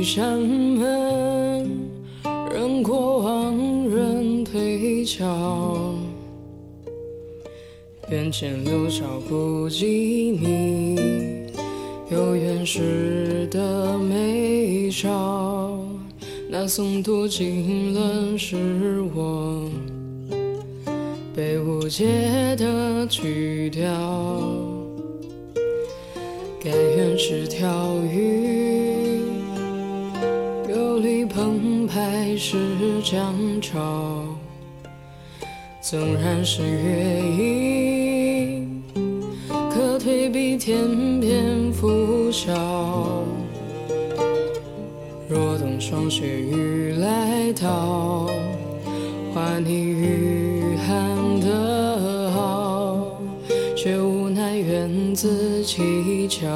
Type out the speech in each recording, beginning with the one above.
一扇门，让过往人退潮。缘浅柳梢不及你，有远士的眉梢。那诵读经轮是我，被误解的曲调。该缘是条鱼。开始江潮，纵然是月影，可退避天边拂晓。若等霜雪雨来到，换你御寒的好，却无奈源自蹊跷，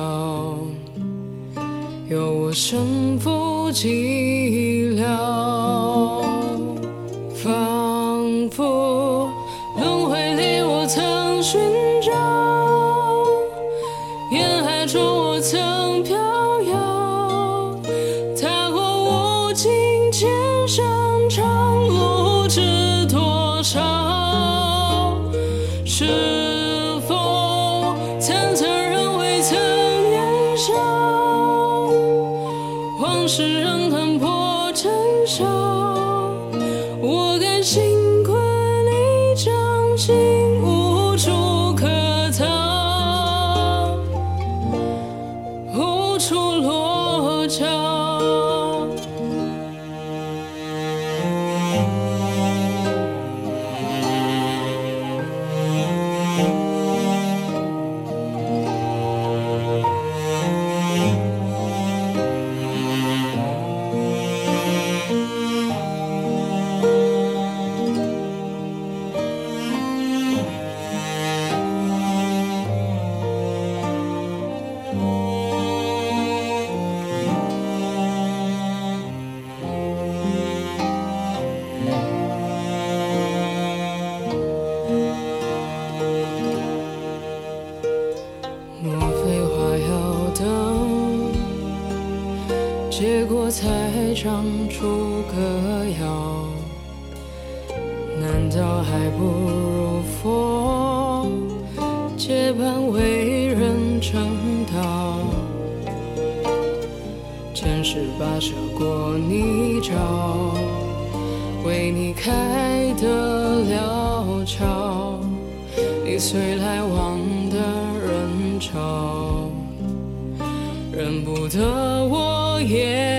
有我身负几。仿佛轮回里，我曾寻。结伴为人撑道，前世跋涉过泥沼，为你开的了窍，你随来往的人潮，认不得我。也。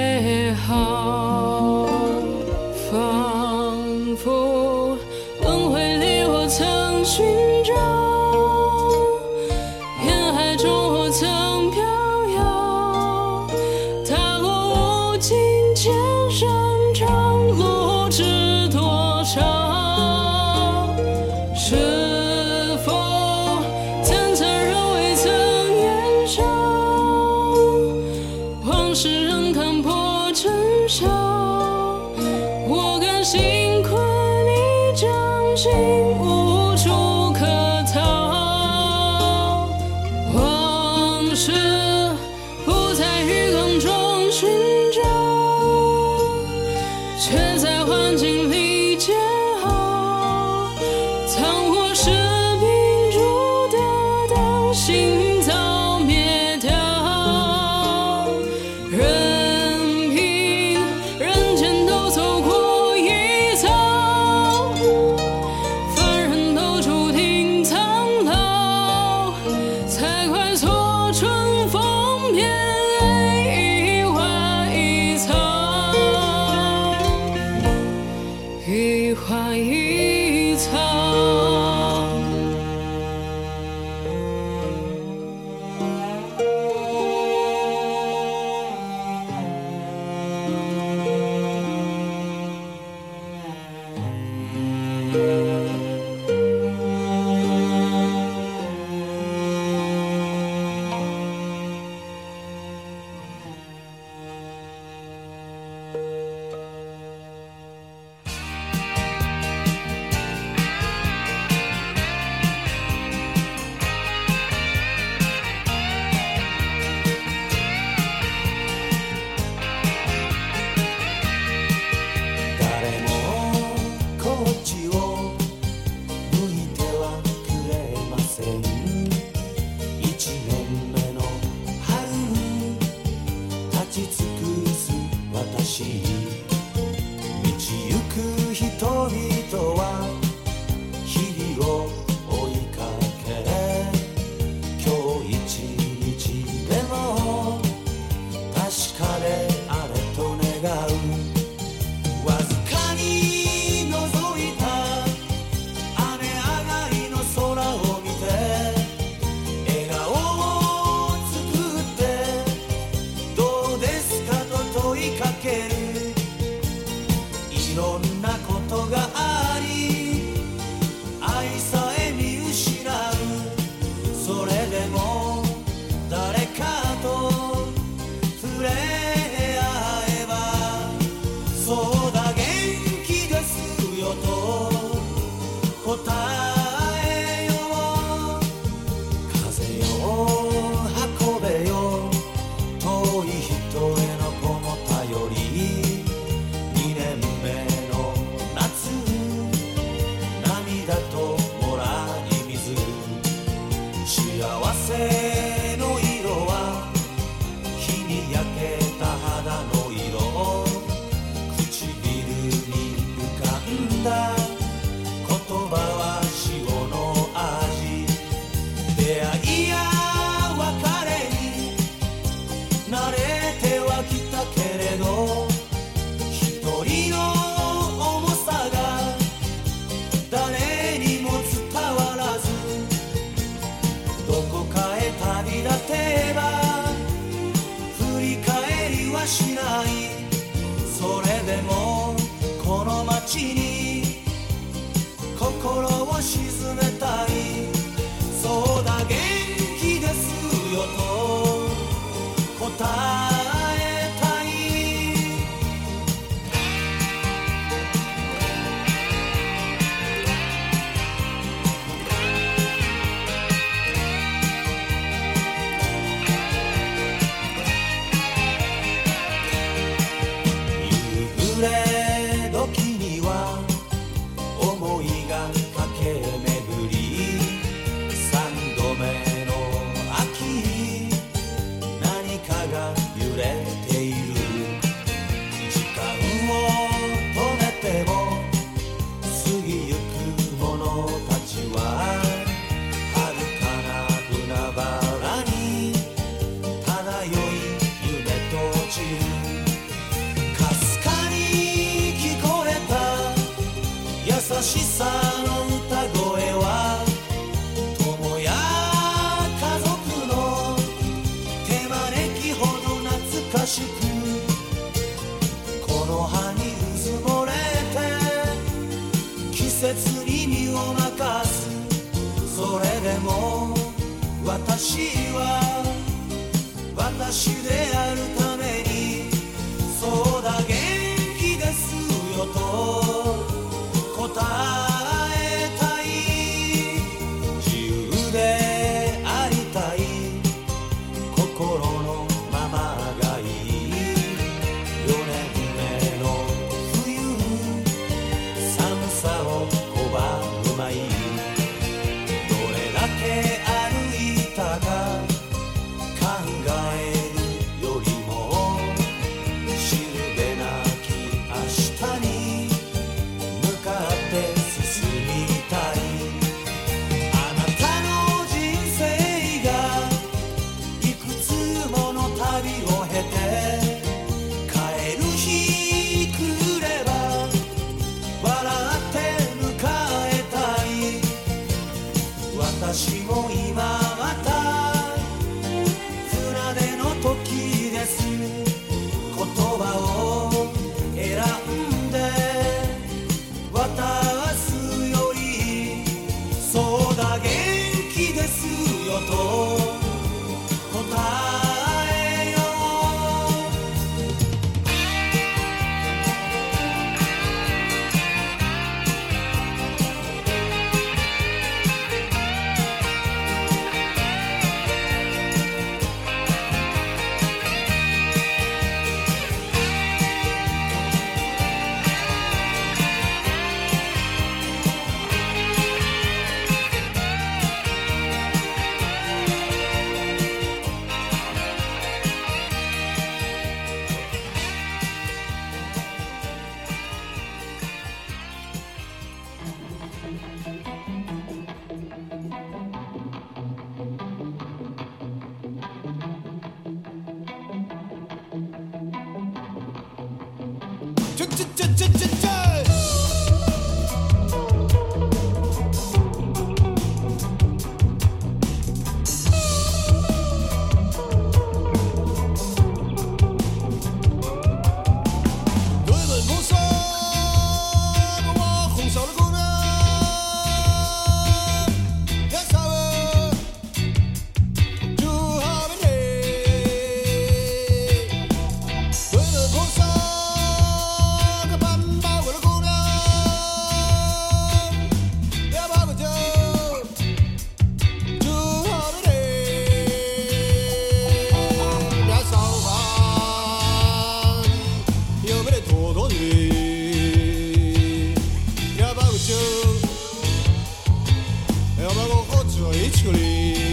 この葉にうずもれて季節に身を任すそれでも私は私であるた literally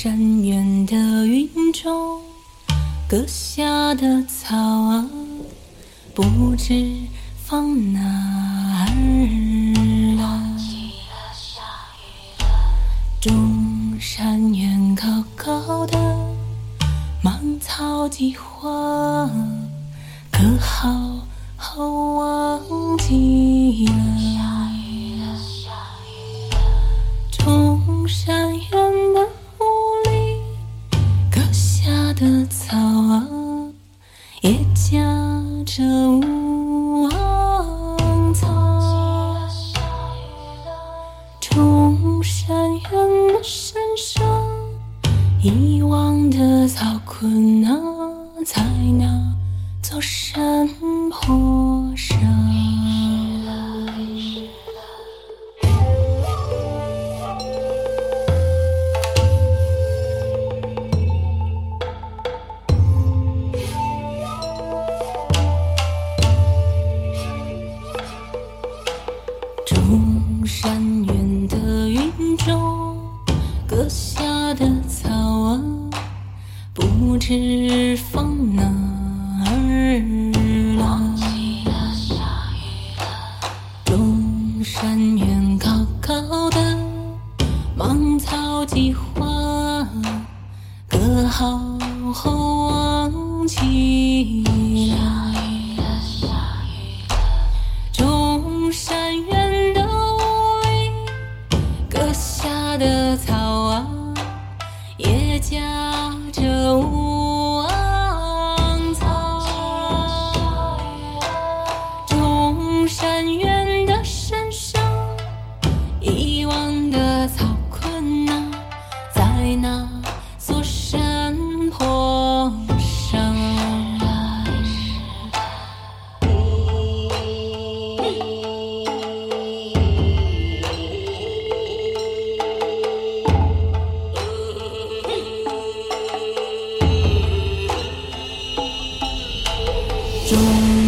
山远的云中割下的草啊，不知放哪儿。高高的芒草几花，割好后望起中山园的雾里割下的草啊，也夹着。中。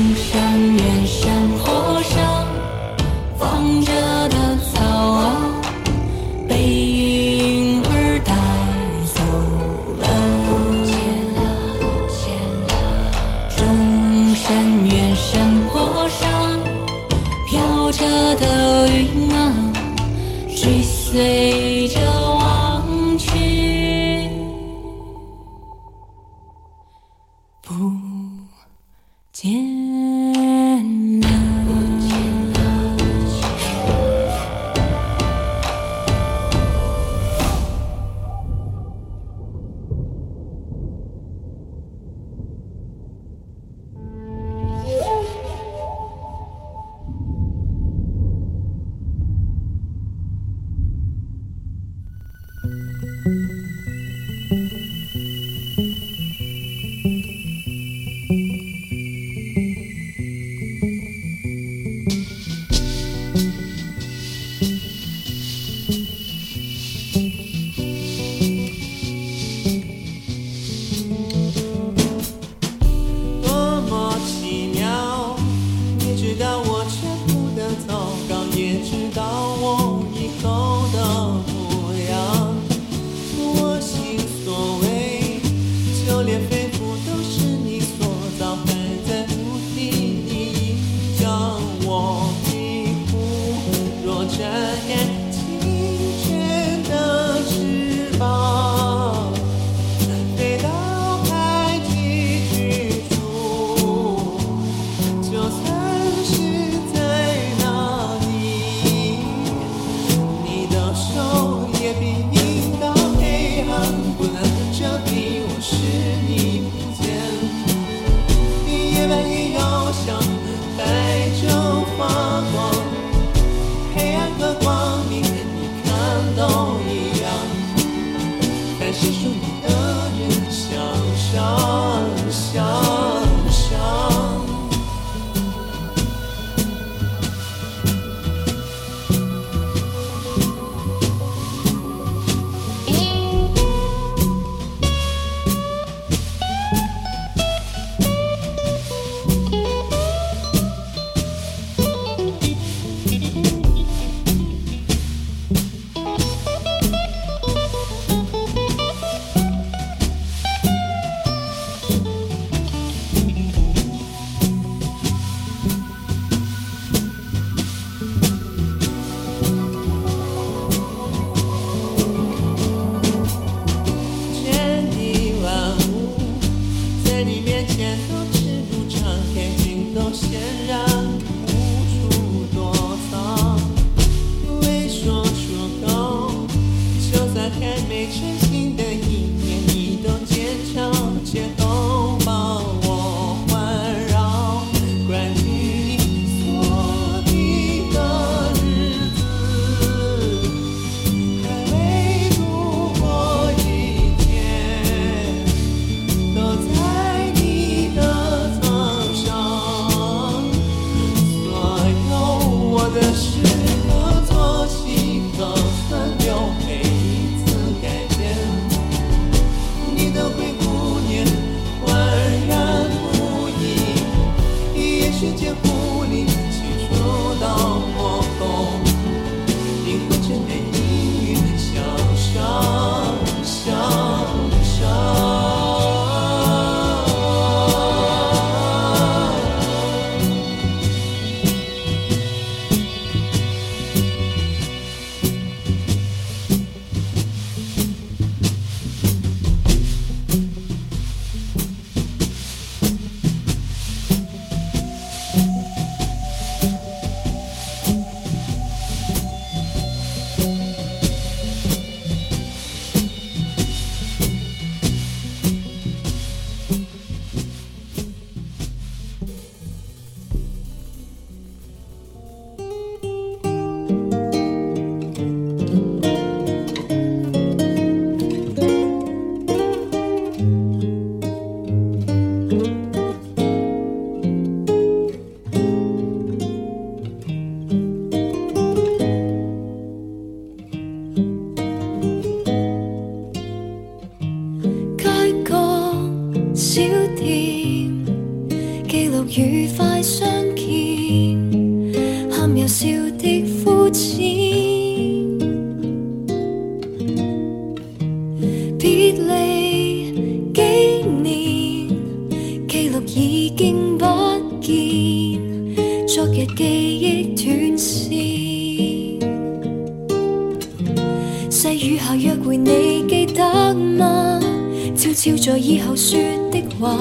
悄悄在以后说的话，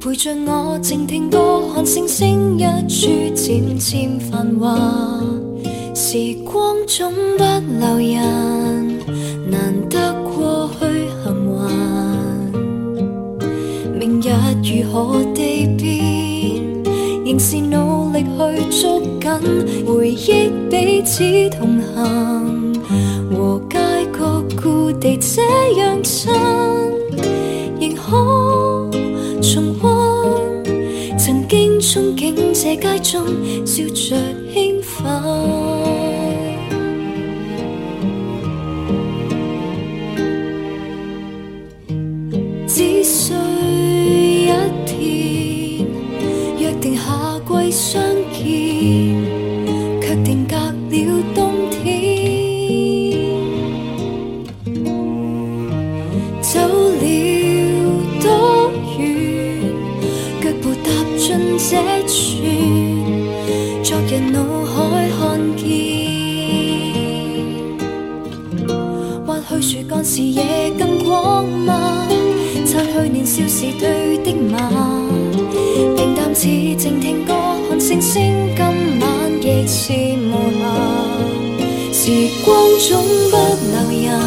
陪着我静听歌，看星星一处渐渐繁华。时光总不留人，难得过去幸运。明日如何地变，仍是努力去捉紧回忆，彼此同行。地这样真，仍可重温曾经憧憬这街中，笑着兴奋。是对的吗？平淡似静听歌，看星星，今晚亦是无瑕。时光总不留人，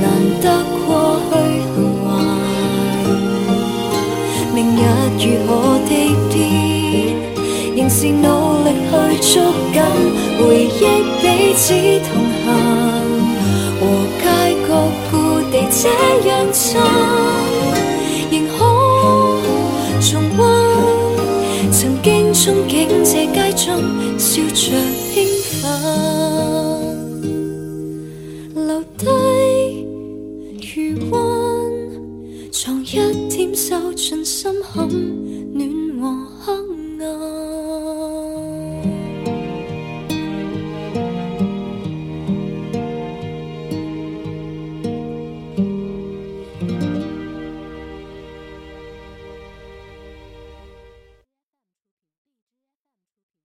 难得过去恒怀。明日如何地变，仍是努力去捉紧回忆，彼此同行和街角故地这样亲。憧憬这街中笑着。